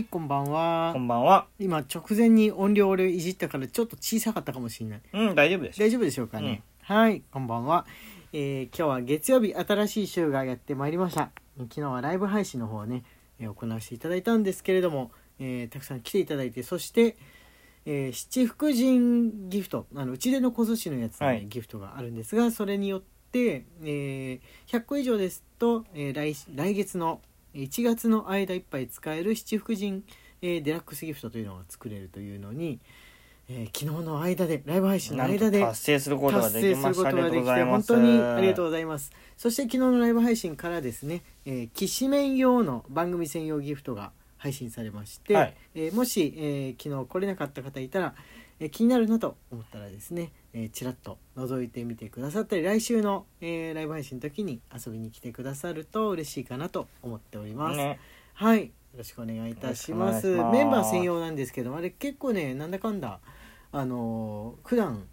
はい、こんばんはこ。んばんは。今直前に音量をいじったからちょっと小さかったかもしれない。うん、大丈夫です。大丈夫でしょうかね。はい、こんばんは。えー今日は月曜日新しい週がやってまいりました。昨日はライブ配信の方をね、えー行わせていただいたんですけれども、えーたくさん来ていただいて、そして、えー七福神ギフト、あの、うちでの小寿司のやつのね、はいギフトがあるんですが、それによって、えー100個以上ですと、えー来来月の1月の間いっぱい使える七福神、えーデラックスギフトというのが作れるというのに、えー昨日の間でライブ配信の間で達成することができました。本当にありがとうございます。そして昨日のライブ配信からですね、えー、きしめん用の番組専用ギフトが配信されまして、はい。えーもし、えー昨日来れなかった方いたら、えー気になるなと思ったらですね、えー、ちらっと覗いてみてくださったり来週の、えーライブ配信の時に遊びに来てくださると嬉しいかなと思っております、ね。はい。よろしくお願いいたします。メンバー専用なんですけどあれ結構ねなんだかんだあのー普段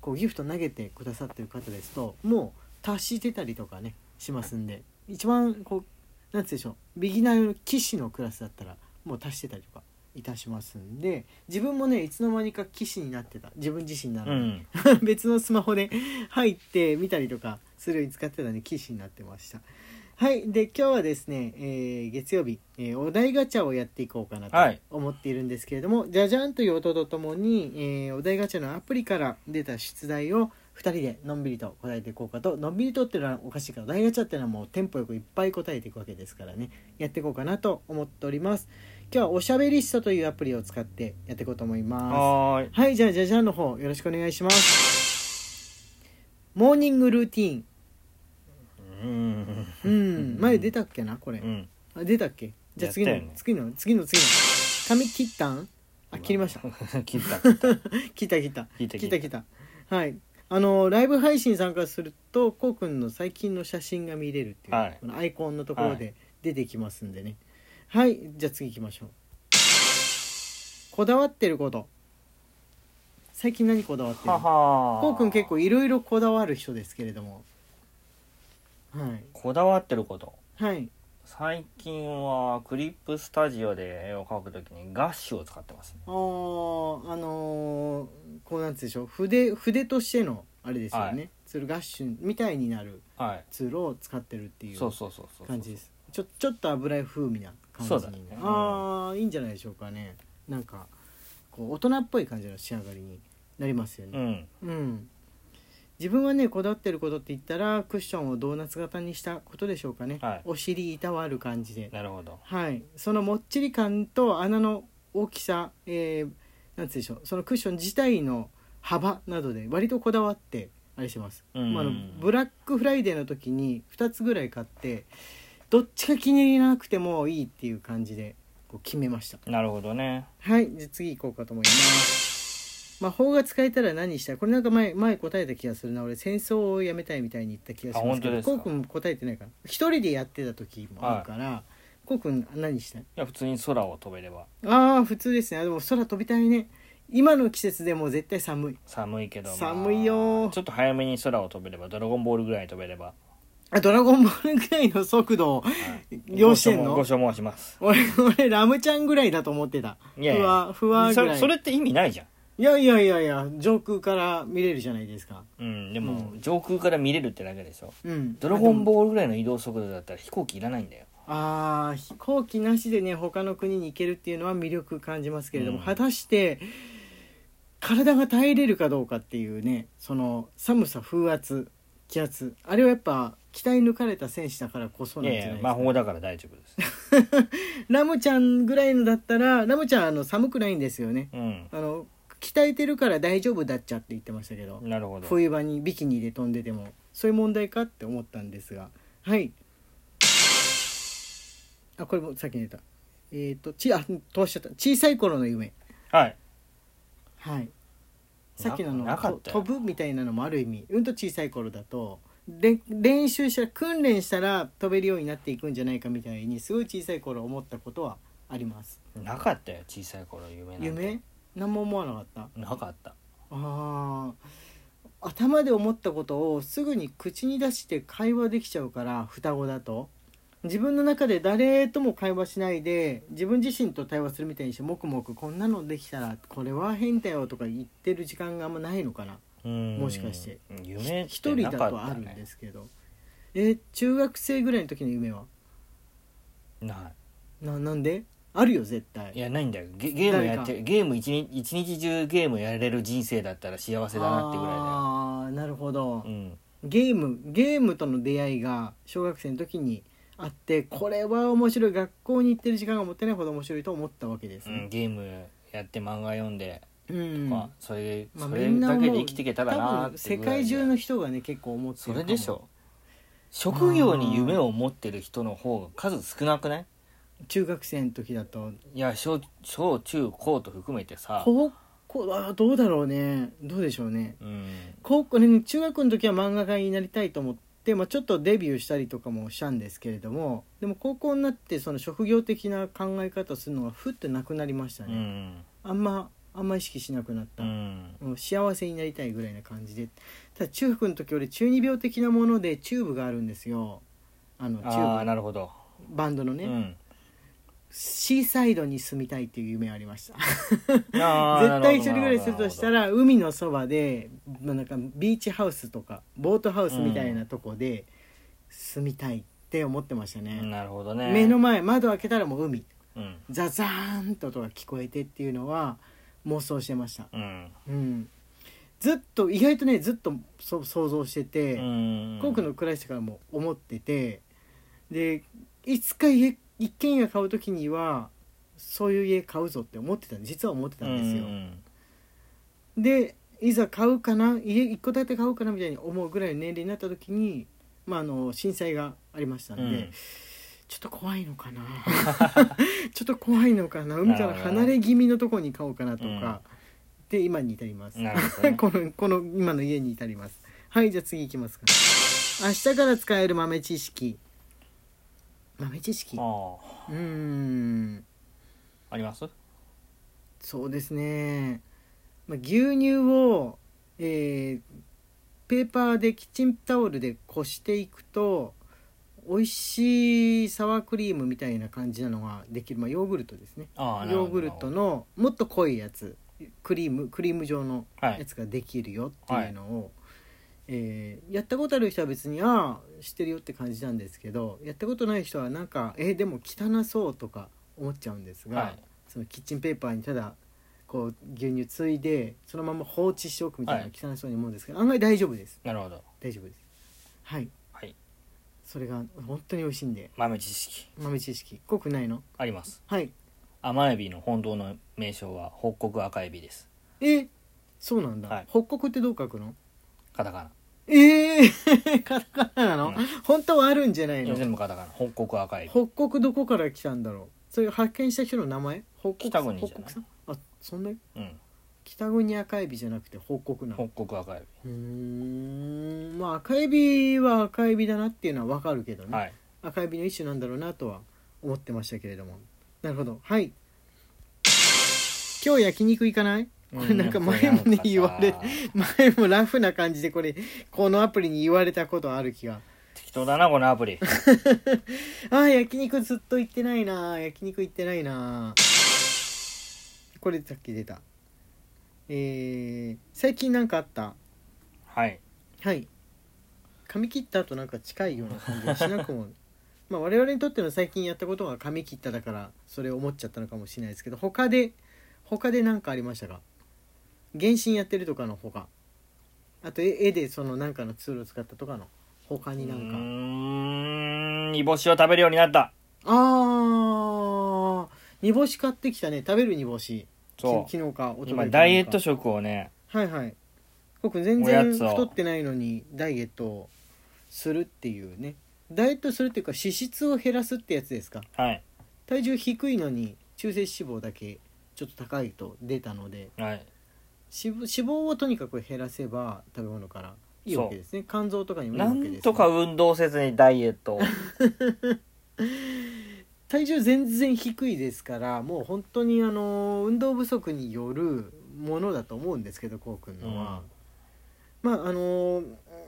こうギフト投げてくださってる方ですともう達してたりとかねしますんで一番こうなんつうんでしょうビギナー用の騎士のクラスだったらもう達してたりとかいたしますんで自分もねいつの間にか騎士になってた。自分自身なのに、うん。別のスマホで 入って見たりとかするように使ってたんで騎士になってました。はい。で今日はですね、えー月曜日、えーお題ガチャをやっていこうかなとはい。思っているんですけれども、じゃじゃんという音とともに、えーお題ガチャのアプリから出た出題を2人でのんびりと答えていこうかと。のんびりとっていうのはおかしいからお題ガチャっていうのはもうテンポよくいっぱい答えていくわけですからね。やっていこうかなと思っております今日はおしゃべりストというアプリを使ってやっていこうと思いますはーい。はい、じゃあ、じゃじゃんの方、よろしくお願いします。モーニングルーティーン。うん。うん、前出たっけな、これう。ん。あ出たっけ？じゃあ次の、やったよね次の、次の、次の。髪切ったん？あ、切りました。切った。切った切った。切った切った切った。はい。あの、ライブ配信参加すると、こうくんの最近の写真が見れるっていう、はいこのアイコンのところはで出てきますんでね。はい、じゃあ次行きましょう。こだわってること。最近何こだわってるははこうくん結構いろいろこだわる人ですけれどもはいこだわってること。はい最近はクリップスタジオで絵を描くときにガッシュを使ってますね。あーあのーこうなんつうでしょう筆筆としてのあれですよね、はツールガッシュみたいになるはい。ツールを使ってるっていうそうそうそうそう。感じですちょちょっと油絵風味なそうだね。ああいいんじゃないでしょうかね。なんかこう大人っぽい感じの仕上がりになりますようねん。うん、自分はねこだわってることって言ったらクッションをドーナツ型にしたことでしょうかね、はい。お尻いたわる感じで。なるほど。はい。そのもっちり感と穴の大きさ、えーなんつうでしょう。そのクッション自体の幅などで割とこだわってあれしてます、うん。まあ、あのブラックフライデーの時に2つぐらい買ってどっちが気に入らなくてもいいっていう感じでこう決めました。なるほどね。はいじゃあ次行こうかと思います。魔法が使えたら何したい？これなんか前前答えた気がするな。俺戦争をやめたいみたいに言った気がしますけどこうくん答えてないかな一人でやってた時もあるから、こうくん何したい？いや、普通に空を飛べれば。ああ普通ですね。あでも空飛びたいね。今の季節でも絶対寒い。寒いけど、まあ寒いよちょっと早めに空を飛べれば、ドラゴンボールぐらい飛べれば。あドラゴンボールぐらいの速度をはい。要してんの？ご所望します。俺俺ラムちゃんぐらいだと思ってた。いやいや。ふわふわぐそらい。それって意味ないじゃん。いやいやいやいや上空から見れるじゃないですか。うん、でも、う上空から見れるってだけでしょ。うん。ドラゴンボールぐらいの移動速度だったら飛行機いらないんだよ。あー飛行機なしでね他の国に行けるっていうのは魅力感じますけれども、うん。果たして体が耐えれるかどうかっていうねその寒さ風圧気圧。あれはやっぱ鍛え抜かれた戦士だからこそなんじゃないですか？魔法だから大丈夫です。ラムちゃんぐらいのだったらラムちゃんあの寒くないんですよね。うん。あの鍛えてるから大丈夫だっちゃって言ってましたけど。なるほど。冬場にビキニで飛んでてもそういう問題かって思ったんですが。はい。あこれもさっき出た。えっ、とちあ通しちゃった。小さい頃の夢。はい。はいさっきのあの飛ぶみたいなのもある意味うんと小さい頃だとで練習したら訓練したら飛べるようになっていくんじゃないかみたいにすごい小さい頃思ったことはあります。なかったよ、小さい頃夢なんて。夢？何も思わなかった？なかった。あー。頭で思ったことをすぐに口に出して会話できちゃうから双子だと自分の中で誰とも会話しないで自分自身と対話するみたいにしてもくもくこんなのできたらこれは変だよとか言ってる時間があんまないのかな。うん。もしかして。夢一人だとあるんねですけど。え中学生ぐらいの時の夢は？なななんで？あるよ絶対。いいやないんだよ。ゲゲームやってゲーム一日一日中ゲームやれる人生だったら幸せだなってぐらいだよ。ああなるほど、うん。ゲームゲームとの出会いが小学生の時にあってこれは面白い学校に行ってる時間が持ってないほど面白いと思ったわけですね。うん、ゲームやって漫画読んでうん、まあそれまあそれだけみんな思うで生きていけたらな多分って世界中の人がね結構思ってそるかもれでしょ。職業に夢を持ってる人の方が数少なくない？中学生の時だと。いや小小中高と含めてさ。高校あどうだろうね。どうでしょうね。うん。高校ね中学の時は漫画家になりたいと思って、まあ、ちょっとデビューしたりとかもしたんですけれどもでも高校になってその職業的な考え方をするのがふってなくなりましたうね、ん。あんまあんま意識しなくなった、うん。もう幸せになりたいぐらいな感じで。ただ中学の時俺中二病的なものでチューブがあるんですよ。あのチューなるほど、ブバンドのね、うんシーサイドに住みたいっていう夢ありました。絶対一人暮らしするとしたなら海のそばでまあなんかビーチハウスとかボートハウスみたいなとこで住みたいって思ってましたね、なるほどね。目の前窓開けたらもう海。うん。ザザーンと音が聞こえてっていうのは妄想してました。うん。うん。ずっと意外とねずっとそ想像してて、うん。コークの暮らしてからも思っててでいつか家一軒家買う時にはそういう家買うぞって思ってた実は思ってたんですよ、うんでいざ買うかな家一戸建て買うかなみたいに思うぐらいの年齢になった時に、まあ、あの震災がありましたんで、うん。ちょっと怖いのかな。ちょっと怖いのかな。海から離れ気味のとこに買おうかなとか、で今に至ります、ね。このこの今の家に至ります。はいじゃあ次いきますか。明日から使える豆知識豆知識。うあ。ーん。ああります？そうですね、まあ、牛乳を、えーペーパーでキッチンタオルでこしていくと美味しいサワークリームみたいな感じなのができる、まあ、ヨーグルトですね。ヨーグルトのもっと濃いやつ。クリームクリーム状のはい。やつができるよっていうのを、えーやったことある人は別にああ知ってるよって感じなんですけどやったことない人はなんかえーでも汚そうとか思っちゃうんですが、はい。そのキッチンペーパーにただこう牛乳ついでそのまま放置しておくみたいなはい。汚そうに思うんですけど、案外大丈夫です。なるほど。大丈夫です。はい。はい。それが本当に美味しいんで。豆知識。豆知識。濃くないの？あります。はい。甘エビの本当の名称は北国赤エビです。えそうなんだ、はい。北国ってどう書くの？カタカええー、カタカナなの、うん。本当はあるんじゃないの？ナ全部カタカナ。北国赤エビ北国どこから来たんだろう？それ発見した人の名前？北国北国じゃない？北国さん？あそんな？うん。北国赤エビじゃなくて北国なの？北国赤エうーん。まあ赤エビは赤エビだなっていうのは分かるけどね、ビはい。赤エビの一種なんだろうなとは思ってましたけれども。なるほど。はい。今日焼肉行かない？これなんか前もね言われ前もラフな感じでこれこのアプリに言われたことある気が。適当だなこのアプリ。あー焼肉ずっと行ってないな焼肉行ってないなこれさっき出た。えー、最近なんかあった？はい。はい。髪切った後なんか近いような感じがしなくも。まあ我々にとっての最近やったことが髪切っただからそれを思っちゃったのかもしれないですけど他で他で何かありましたか？原神やってるとかの他あと絵絵でそのなんかのツールを使ったとかの。他になんか。うーん。煮干しを食べるようになった。あー。煮干し買ってきたね。食べる煮干し。そき昨日かうおととい今ダイエット食をね。はいはい。僕全おや然つを。太ってないのにダイエットをするっていうね。ダイエットするっていうか脂質を減らすってやつですか。はい。体重低いのに中性脂肪だけちょっと高いと出たので。はい脂肪脂肪をとにかく減らせば食べ物からいいわけですね。肝臓とかにもいいわなけです、ね、んとか運動せずにダイエットを。体重全然低いですからもう本当にあの運動不足によるものだと思うんですけどこうくんのは、まああの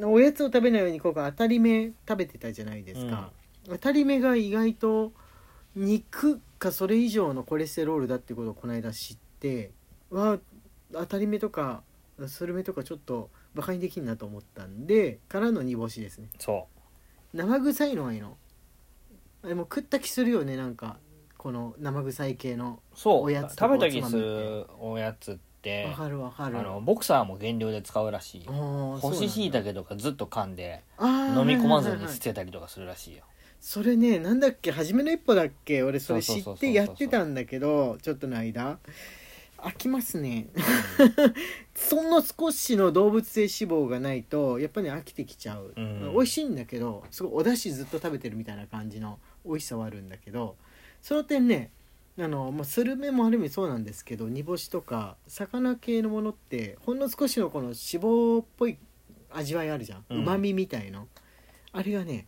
おやつを食べないようにこう当たり目食べてたじゃないですか、当たり目が意外と肉かそれ以上のコレステロールだってことをこの間知ってわ当たり目とかスルメとかちょっとバカにできんなと思ったんでからの煮干しですね。そ生臭いのがいいの。あれも食った気するよねなんか。この生臭い系のうそう。おやつとか食べた気するおやつってわかるわかる。あのボクサーも減量で使うらしいよ。干干し椎茸とかずっと噛んで飲飲み込まずに捨てたりとかするらしいよ。それねなんだっけ初めの一歩だっけ？俺それ知ってやってたんだけどちょっとの間飽きますね。そんな少しの動物性脂肪がないとやっぱり飽きてきちゃう、うん。美味しいんだけどすごいお出汁ずっと食べてるみたいな感じの美味しさはあるんだけどその点ねあの、まあ、スルメもある意味そうなんですけど煮干しとか魚系のものってほんの少しのこの脂肪っぽい味わいあるじゃん。うま、みみたいの。あれがね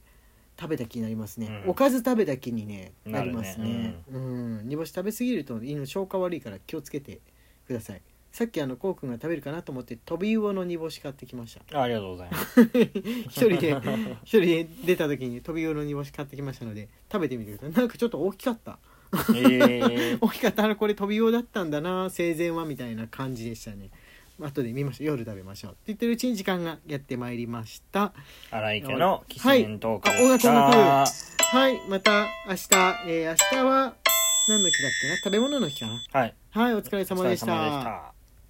食べた気になりますね、うん。おかず食べた気に、ね、なりますね。うん。煮干し食べ過ぎると胃の消化悪いから気をつけてください。さっきあのこうくんが食べるかなと思って飛び魚の煮干し買ってきました。あありがとうございます。一人で一人で出た時に飛び魚の煮干し買ってきましたので食べてみてください。なんかちょっと大きかった。ええ 大きかった。あれこれ飛び魚だったんだな生前はみたいな感じでしたね後で見ましょう。夜食べましょう。って言ってるうちに時間がやってまいりました。荒井家のキシントークでした、音楽はい。また明日、えー明日は何の日だっけな？食べ物の日かな？はい。はい。お疲れ様でした。お疲れ様でした